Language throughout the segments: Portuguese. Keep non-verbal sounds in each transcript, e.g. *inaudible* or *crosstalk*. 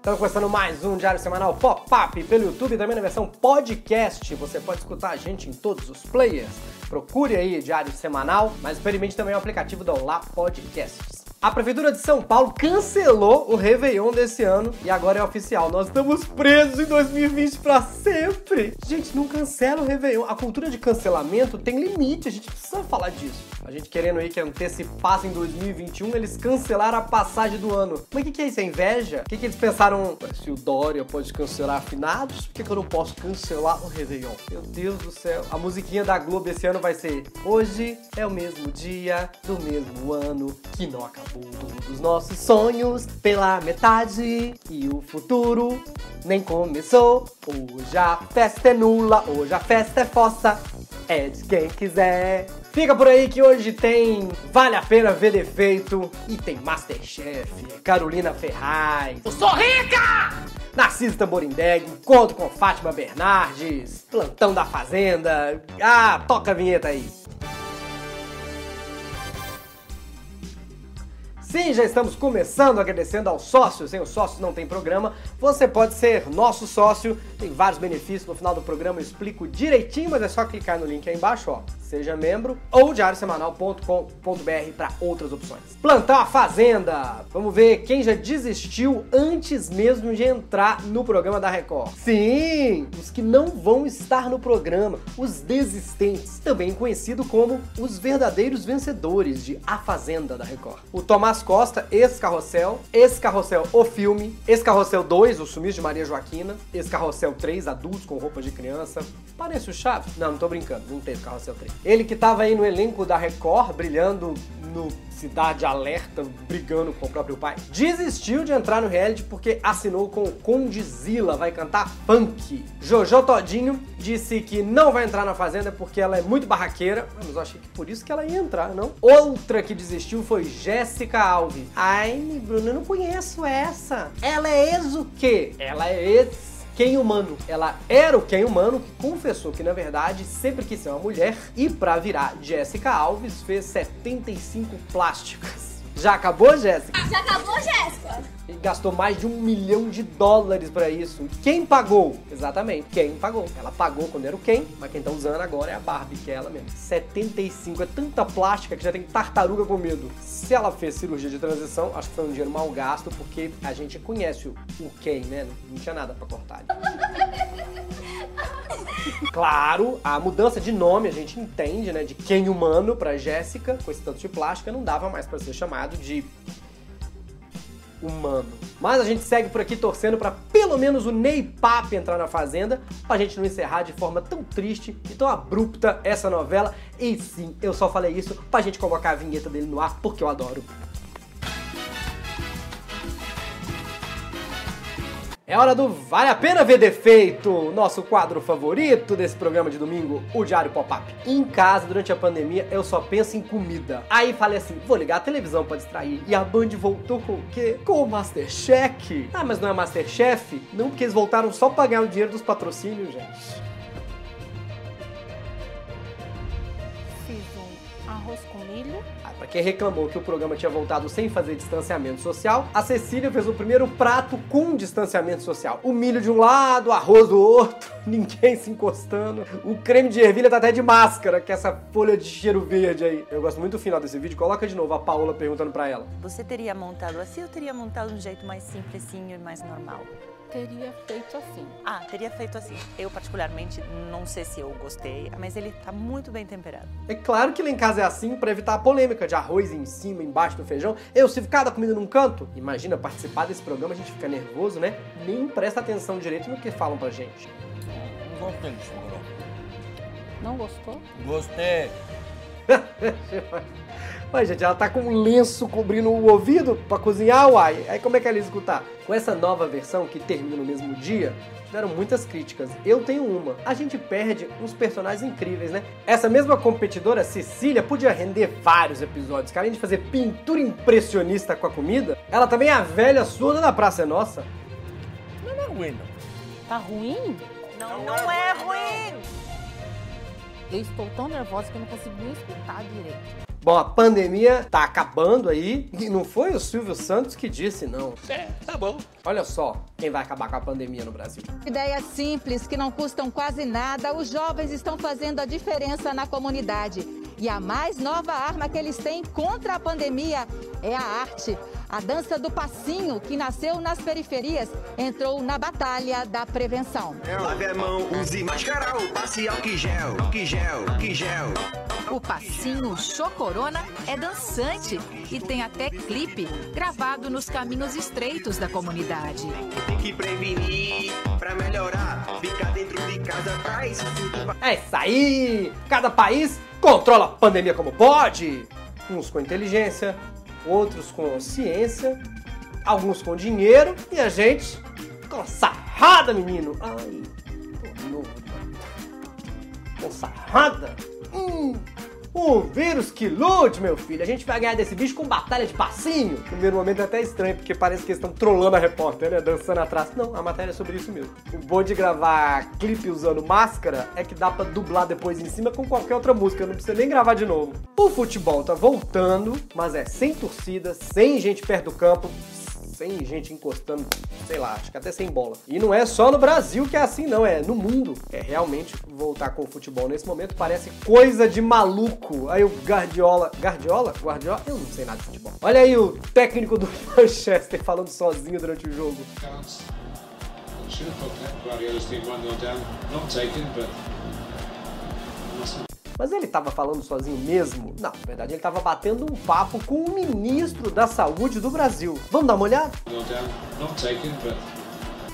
Estamos começando mais um Diário Semanal Pop-Up pelo YouTube, também na versão podcast. Você pode escutar a gente em todos os players. Procure aí Diário Semanal, mas experimente também o aplicativo do Olá Podcasts. A Prefeitura de São Paulo cancelou o Réveillon desse ano e agora é oficial. Nós estamos presos em 2020 para sempre. Gente, não cancela o Réveillon. A cultura de cancelamento tem limite, a gente precisa falar disso. A gente querendo aí que antecipasse em 2021, eles cancelaram a passagem do ano. Mas o que, que é isso? É inveja? O que, que eles pensaram? Se o Dória pode cancelar afinados, por que, que eu não posso cancelar o Réveillon? Meu Deus do céu. A musiquinha da Globo esse ano vai ser Hoje é o mesmo dia do mesmo ano que não acabou. Todos nossos sonhos pela metade e o futuro nem começou. Hoje a festa é nula, hoje a festa é fossa. É de quem quiser. Fica por aí que hoje tem Vale a Pena Ver Defeito e tem Masterchef, Carolina Ferraz. Eu sou rica! Narciso Tamborindeg, Encontro com Fátima Bernardes, Plantão da Fazenda. Ah, toca a vinheta aí. Sim, já estamos começando agradecendo aos sócios. Sem os sócios não tem programa. Você pode ser nosso sócio, tem vários benefícios. No final do programa eu explico direitinho, mas é só clicar no link aí embaixo, ó seja membro, ou diariosemanal.com.br para outras opções. Plantar a Fazenda! Vamos ver quem já desistiu antes mesmo de entrar no programa da Record. Sim, os que não vão estar no programa, os desistentes, também conhecido como os verdadeiros vencedores de A Fazenda da Record. O Tomás Costa, ex-carrossel, ex-carrossel O Filme, ex-carrossel 2, O Sumiço de Maria Joaquina, ex-carrossel 3, Adultos com Roupa de Criança. Parece o Chaves? Não, não tô brincando, não teve carrossel 3. Ele que estava aí no elenco da Record, brilhando no Cidade Alerta, brigando com o próprio pai, desistiu de entrar no reality porque assinou com o Condizila, vai cantar funk. Jojo Todinho disse que não vai entrar na Fazenda porque ela é muito barraqueira, mas eu achei que por isso que ela ia entrar, não? Outra que desistiu foi Jéssica Alves. Ai, Bruno, eu não conheço essa. Ela é ex o quê? Ela é ex Ken Humano. Ela era o Ken Humano que confessou que, na verdade, sempre quis ser uma mulher e, pra virar Jessica Alves, fez 75 plásticas. Já acabou, Jéssica? Já acabou, Jéssica? E gastou mais de um milhão de dólares para isso. Quem pagou? Exatamente, quem pagou. Ela pagou quando era o quem, mas quem tá usando agora é a Barbie, que é ela mesmo. 75, é tanta plástica que já tem tartaruga com medo. Se ela fez cirurgia de transição, acho que foi um dinheiro mal gasto, porque a gente conhece o, o quem, né? Não tinha nada para cortar. *laughs* *laughs* Claro, a mudança de nome a gente entende, né? De quem humano para Jéssica, com esse tanto de plástica, não dava mais para ser chamado de humano. Mas a gente segue por aqui torcendo para pelo menos o Ney Pape entrar na Fazenda, pra gente não encerrar de forma tão triste e tão abrupta essa novela. E sim, eu só falei isso pra gente colocar a vinheta dele no ar, porque eu adoro. É hora do Vale a Pena Ver Defeito, nosso quadro favorito desse programa de domingo, o Diário Pop-Up. Em casa, durante a pandemia, eu só penso em comida. Aí falei assim, vou ligar a televisão pra distrair. E a Band voltou com o quê? Com o Masterchef. Ah, mas não é Masterchef? Não, porque eles voltaram só pra ganhar o dinheiro dos patrocínios, gente. Arroz com milho. Ah, pra quem reclamou que o programa tinha voltado sem fazer distanciamento social, a Cecília fez o primeiro prato com distanciamento social. O milho de um lado, o arroz do outro, *laughs* ninguém se encostando. O creme de ervilha tá até de máscara, que é essa folha de cheiro verde aí. Eu gosto muito do final desse vídeo. Coloca de novo a Paola perguntando pra ela. Você teria montado assim ou teria montado de um jeito mais simplesinho e mais normal? Teria feito assim. Ah, teria feito assim. Eu, particularmente, não sei se eu gostei, mas ele tá muito bem temperado. É claro que lá em casa é assim para evitar a polêmica de arroz em cima, embaixo do feijão. Eu sirvo cada comida num canto. Imagina participar desse programa, a gente fica nervoso, né? Nem presta atenção direito no que falam pra gente. Não gostei disso, Não gostou? Gostei. *laughs* Mas, gente, ela tá com um lenço cobrindo o ouvido para cozinhar, uai. Aí como é que ela ia escutar? Com essa nova versão que termina no mesmo dia, tiveram muitas críticas. Eu tenho uma. A gente perde uns personagens incríveis, né? Essa mesma competidora, Cecília, podia render vários episódios. Que além de fazer pintura impressionista com a comida, ela também é a velha surda da Praça é Nossa. Não é ruim, não. Tá ruim? Não, não é ruim! Eu estou tão nervosa que eu não consigo nem escutar direito. Bom, a pandemia tá acabando aí e não foi o Silvio Santos que disse, não. É, tá bom. Olha só quem vai acabar com a pandemia no Brasil. Ideias simples que não custam quase nada, os jovens estão fazendo a diferença na comunidade. E a mais nova arma que eles têm contra a pandemia é a arte. A dança do passinho, que nasceu nas periferias, entrou na batalha da prevenção. Lave a mão, use máscara ou passe álcool gel, álcool gel, álcool gel. O passinho Chocorona é dançante e tem até clipe gravado nos caminhos estreitos da comunidade. Tem que prevenir pra melhorar. Ficar dentro de casa traz tudo. É isso aí! Cada país controla a pandemia como pode. Uns com inteligência, outros com ciência, alguns com dinheiro e a gente com sarrada, menino. Ai, tô novo. Com sarrada? Hum, um vírus que lute, meu filho. A gente vai ganhar desse bicho com batalha de passinho. No primeiro momento é até estranho, porque parece que eles estão trolando a repórter, né? Dançando atrás. Não, a matéria é sobre isso mesmo. O bom de gravar clipe usando máscara é que dá pra dublar depois em cima com qualquer outra música. Não precisa nem gravar de novo. O futebol tá voltando, mas é sem torcida, sem gente perto do campo, sem gente encostando, sei lá, acho que até sem bola. E não é só no Brasil que é assim, não, é no mundo. É realmente voltar com o futebol nesse momento parece coisa de maluco. Aí o Guardiola. Guardiola? Guardiola? Eu não sei nada de futebol. Olha aí o técnico do *laughs* Manchester falando sozinho durante o jogo. chance. Should have put Guardiola's team 1 0 down. Not taken, but. Mas ele tava falando sozinho mesmo? Não, na verdade ele tava batendo um papo com o ministro da Saúde do Brasil. Vamos dar uma olhada? 0 down. Not taken, but.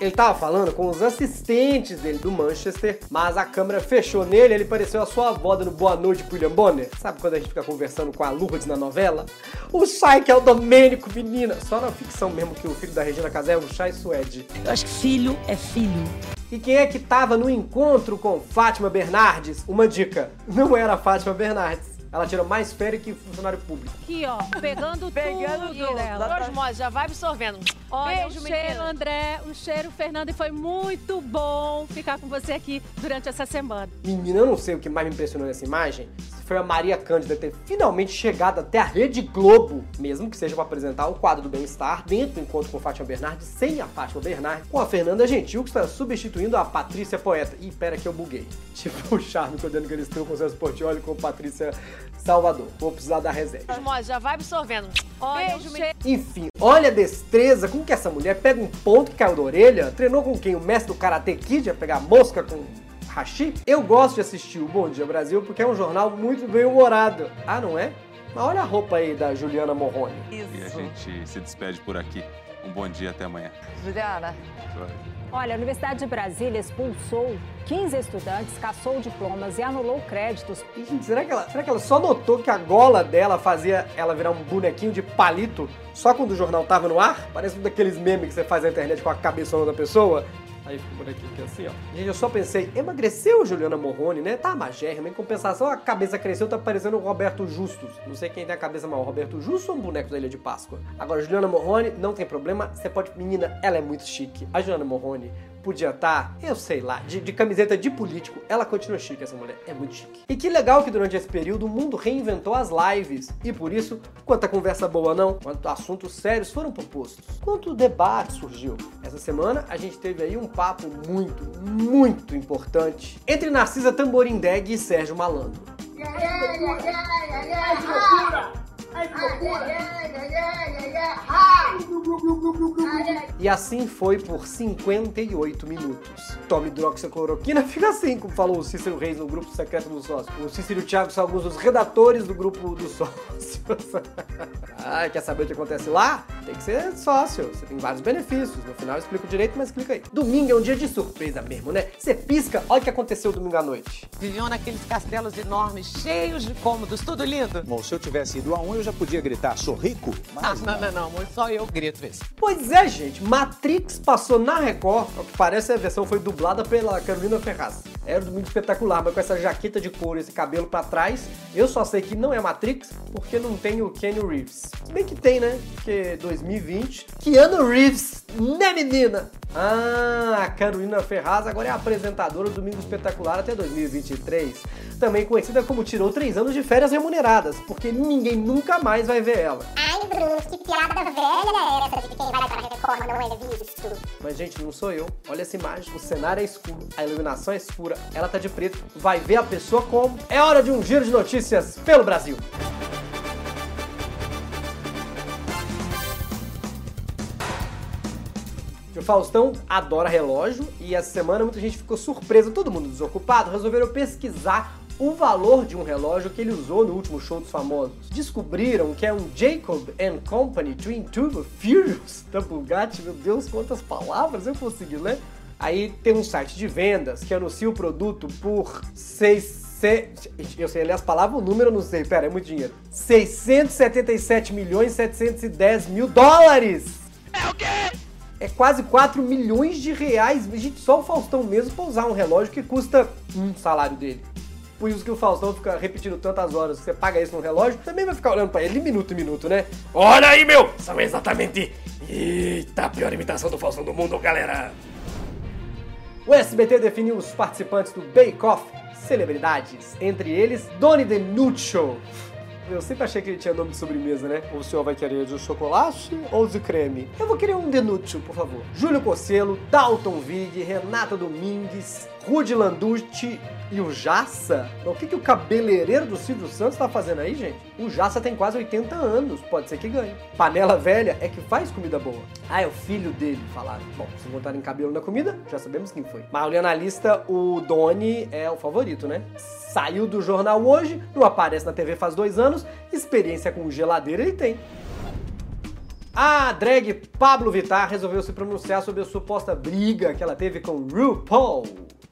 Ele tava falando com os assistentes dele do Manchester, mas a câmera fechou nele, ele pareceu a sua avó dando boa noite pro William Bonner. Sabe quando a gente fica conversando com a Lourdes na novela? O Shai que é o Domênico, menina. Só na ficção mesmo que o filho da Regina Casé é o Shai Suede. Eu acho que filho é filho. E quem é que tava no encontro com Fátima Bernardes? Uma dica, não era a Fátima Bernardes. Ela tira mais férias que funcionário público. Aqui, ó, pegando, Pegando tudo tudo. dela. Osmose, já vai absorvendo. Olha, Beijo, o cheiro. André, o cheiro, Fernando, e foi muito bom ficar com você aqui durante essa semana. Menina, eu não sei o que mais me impressionou nessa imagem. Foi a Maria Cândida ter finalmente chegado até a Rede Globo, mesmo que seja para apresentar o quadro do bem-estar, dentro do encontro com Fátima Bernardes, sem a Fátima Bernardes, com a Fernanda Gentil, que está substituindo a Patrícia Poeta. Ih, pera que eu buguei. *laughs* Tipo o charme que eu dando que eles têm com o Celso Portioli com Patrícia Salvador. Vou precisar da reserva. Osmose, já vai absorvendo. Olha, Beijo, o. Enfim, olha a destreza com que essa mulher pega um ponto que caiu da orelha, treinou com quem? O mestre do Karate Kid, a pegar mosca com hashi? Eu gosto de assistir o Bom Dia Brasil porque é um jornal muito bem humorado. Ah, não é? Mas olha a roupa aí da Juliana Morrone. E a gente se despede por aqui. Um bom dia, até amanhã. Juliana. Olha, a Universidade de Brasília expulsou 15 estudantes, caçou diplomas e anulou créditos. E, gente, será que, ela, será que ela só notou que a gola dela fazia ela virar um bonequinho de palito só quando o jornal tava no ar? Parece um daqueles memes que você faz na internet com a cabeçona da pessoa. Aí fica bonequinho aqui assim, ó. Gente, eu só pensei, emagreceu Juliana Morrone, né? Tá magérrima. Em compensação, a cabeça cresceu, tá parecendo o Roberto Justus. Não sei quem tem a cabeça maior, Roberto Justus ou um boneco da Ilha de Páscoa. Agora, Juliana Morrone, não tem problema. Você pode... Menina, ela é muito chique. A Juliana Morrone podia estar, eu sei lá, de, de camiseta de político. Ela continua chique, essa mulher. É muito chique. E que legal que durante esse período o mundo reinventou as lives. E por isso, quanta conversa boa não, quanto assuntos sérios foram propostos, quanto debate surgiu. Essa semana a gente teve aí um papo muito, muito importante entre Narcisa Tamborindeg e Sérgio Malandro. E assim foi por 58 minutos. Tome hidroxicloroquina, *laughs* fica assim, como falou o Cícero Reis no grupo secreto dos sócios. O Cícero e o Thiago são alguns dos redatores do grupo dos *laughs* sócios. ah, quer saber o que acontece lá? Tem que ser sócio. Você tem vários benefícios. No final eu explico direito, mas clica aí. Domingo é um dia de surpresa mesmo, né? Você pisca, olha o que aconteceu domingo à noite. Viviam naqueles castelos enormes, cheios de cômodos, tudo lindo. Bom, se eu tivesse ido a um, eu já podia gritar, sou rico? Ah, Mas não, não, não, amor, só eu grito isso. Pois é, gente. Matrix passou na Record. Ao que parece, a versão foi dublada pela Carolina Ferraz. Era muito espetacular, mas com essa jaqueta de couro e esse cabelo pra trás, eu só sei que não é Matrix porque não tem o Keanu Reeves. Se bem que tem, né? Porque 2020. Keanu Reeves, né, menina? Ah, a Carolina Ferraz agora é apresentadora do Domingo Espetacular até 2023. Também conhecida como tirou três anos de férias remuneradas, porque ninguém nunca mais vai ver ela. Que piada velha essa de que quem vai não é visto. Mas, gente, não sou eu. Olha essa imagem. O cenário é escuro, a iluminação é escura, ela tá de preto. Vai ver a pessoa como? É hora de um giro de notícias pelo Brasil. O Faustão adora relógio e essa semana muita gente ficou surpresa, todo mundo desocupado, resolveram pesquisar o valor de um relógio que ele usou no último show dos famosos. Descobriram que é um Jacob Company Twin Turbo Furious da Bugatti. Meu Deus, quantas palavras eu consegui ler. Aí tem um site de vendas que anuncia o produto por 600 eu sei ler as palavras, o número eu não sei, pera, é muito dinheiro. 677 milhões 710 mil dólares! É o quê? É quase 4 milhões de reais. Gente, só o Faustão mesmo pra usar um relógio que custa um salário dele. Por isso que o Faustão fica repetindo tantas horas. Você paga isso no relógio, também vai ficar olhando pra ele minuto em minuto, né? Olha aí, meu! São exatamente. Eita, a pior imitação do Faustão do mundo, galera! O SBT definiu os participantes do Bake Off celebridades, entre eles Doni DeNuccio. Eu sempre achei que ele tinha nome de sobremesa, né? O senhor vai querer de chocolate ou de creme? Eu vou querer um Denúcio, por favor. Júlio Cocelo, Dalton Vig, Renata Domingues, Rudy Landucci e o Jassa? O que, que o cabeleireiro do Silvio Santos tá fazendo aí, gente? O Jassa tem quase 80 anos, pode ser que ganhe. Panela velha é que faz comida boa. Ah, é o filho dele, falaram. Bom, se botarem cabelo na comida, já sabemos quem foi. Mas olhando a lista, o Doni é o favorito, né? Saiu do jornal hoje, não aparece na TV faz dois anos, experiência com geladeira ele tem. A drag Pablo Vittar resolveu se pronunciar sobre a suposta briga que ela teve com RuPaul.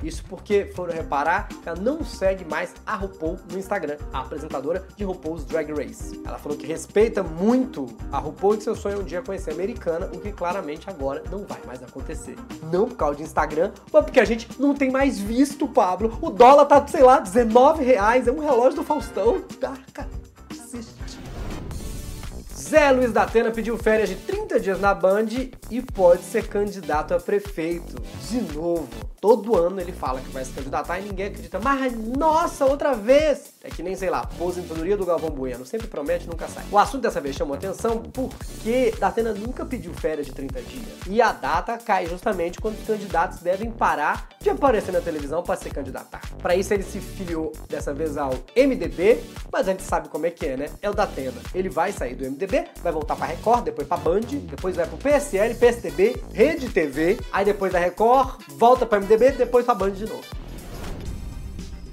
Isso porque foram reparar que ela não segue mais a RuPaul no Instagram, a apresentadora de RuPaul's Drag Race. Ela falou que respeita muito a RuPaul e que seu sonho é um dia conhecer a americana, o que claramente agora não vai mais acontecer. Não por causa de Instagram, mas porque a gente não tem mais visto, Pablo. O dólar tá, sei lá, 19 reais, é um relógio do Faustão. Cara, assiste. Zé Luiz da Atena pediu férias de 30 dias na Band e pode ser candidato a prefeito. De novo. Todo ano ele fala que vai se candidatar e ninguém acredita. Mas, nossa, outra vez! É que nem, sei lá, aposentadoria do Galvão Bueno. Sempre promete, nunca sai. O assunto dessa vez chamou atenção porque Datena nunca pediu férias de 30 dias. E a data cai justamente quando os candidatos devem parar de aparecer na televisão para se candidatar. Para isso ele se filiou dessa vez ao MDB, mas a gente sabe como é que é, né? É o Datena. Ele vai sair do MDB, vai voltar para Record, depois para Band, depois vai pro PSL, PSDB, Rede TV, aí depois da Record, volta para MDB, depois pra Band de novo.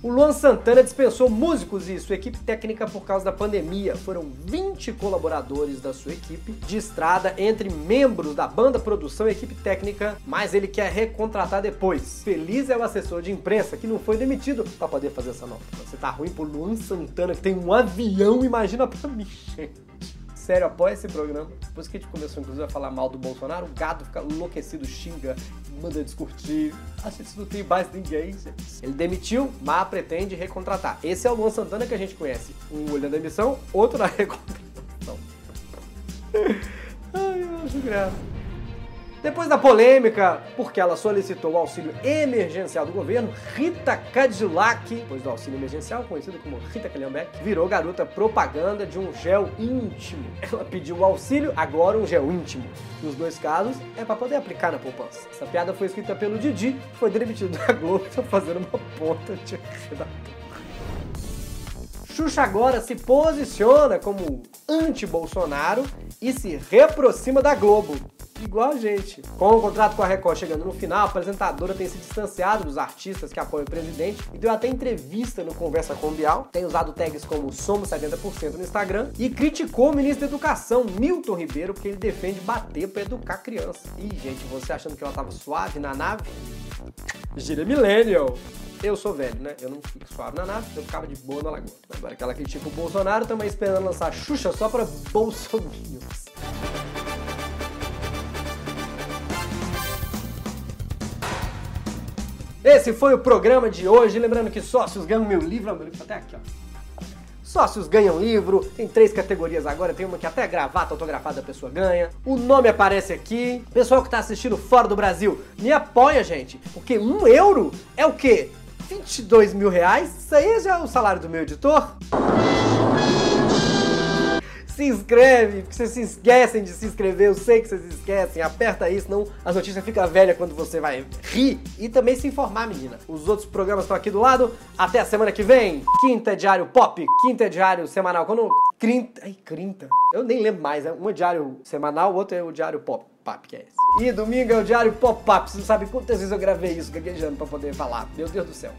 O Luan Santana dispensou músicos e sua equipe técnica por causa da pandemia. Foram 20 colaboradores da sua equipe de estrada, entre membros da banda, produção e equipe técnica, mas ele quer recontratar depois. Feliz é o assessor de imprensa que não foi demitido para poder fazer essa nota. Você tá ruim pro Luan Santana que tem um avião, imagina pra mim, *laughs* gente. Sério, apoia esse programa. Depois que a gente começou, inclusive, a falar mal do Bolsonaro, o gato fica enlouquecido, xinga, manda discutir. A gente não tem mais ninguém. Ele demitiu, mas pretende recontratar. Esse é o Luan Santana que a gente conhece. Um olhando a demissão, outro na *laughs* recontratação. Ai, eu acho graça. Depois da polêmica, porque ela solicitou o auxílio emergencial do governo, Rita Cadillac, depois do auxílio emergencial, conhecido como Rita Calhambeck, virou garota propaganda de um gel íntimo. Ela pediu o auxílio, agora um gel íntimo. Nos dois casos, é para poder aplicar na poupança. Essa piada foi escrita pelo Didi, foi demitido da Globo, tá *laughs* fazendo uma ponta de redator. Xuxa agora se posiciona como anti-Bolsonaro e se reaproxima da Globo igual a gente. Com o contrato com a Record chegando no final, a apresentadora tem se distanciado dos artistas que apoiam o presidente e deu até entrevista no Conversa com Bial, tem usado tags como Somos 70% no Instagram e criticou o ministro da Educação, Milton Ribeiro, porque ele defende bater para educar criança. Ih, gente, você achando que ela tava suave na nave? Gira Millennial. Eu sou velho, né? Eu não fico suave na nave, eu ficava de boa na lagoa. Agora que ela critica o Bolsonaro, também esperando lançar Xuxa só para bolsominions. Esse foi o programa de hoje. Lembrando que sócios ganham meu livro. Meu livro tá até aqui, ó. Sócios ganham livro, tem três categorias agora, tem uma que até gravata autografada a pessoa ganha. O nome aparece aqui. Pessoal que tá assistindo fora do Brasil, me apoia, gente. Porque um euro é o quê? 22 mil reais? Isso aí já é o salário do meu editor? Se inscreve, porque vocês se esquecem de se inscrever, eu sei que vocês esquecem, aperta aí, senão as notícias ficam velhas quando você vai rir e também se informar, menina. Os outros programas estão aqui do lado, até a semana que vem. Quinta é diário pop, quinta é diário semanal, quando... Crinta, ai, crinta, eu nem lembro mais, né? um é diário semanal, o outro é o diário pop. Pap, que é esse. E domingo é o diário Pop-Up. Você não sabe quantas vezes eu gravei isso gaguejando pra poder falar. Meu Deus do céu.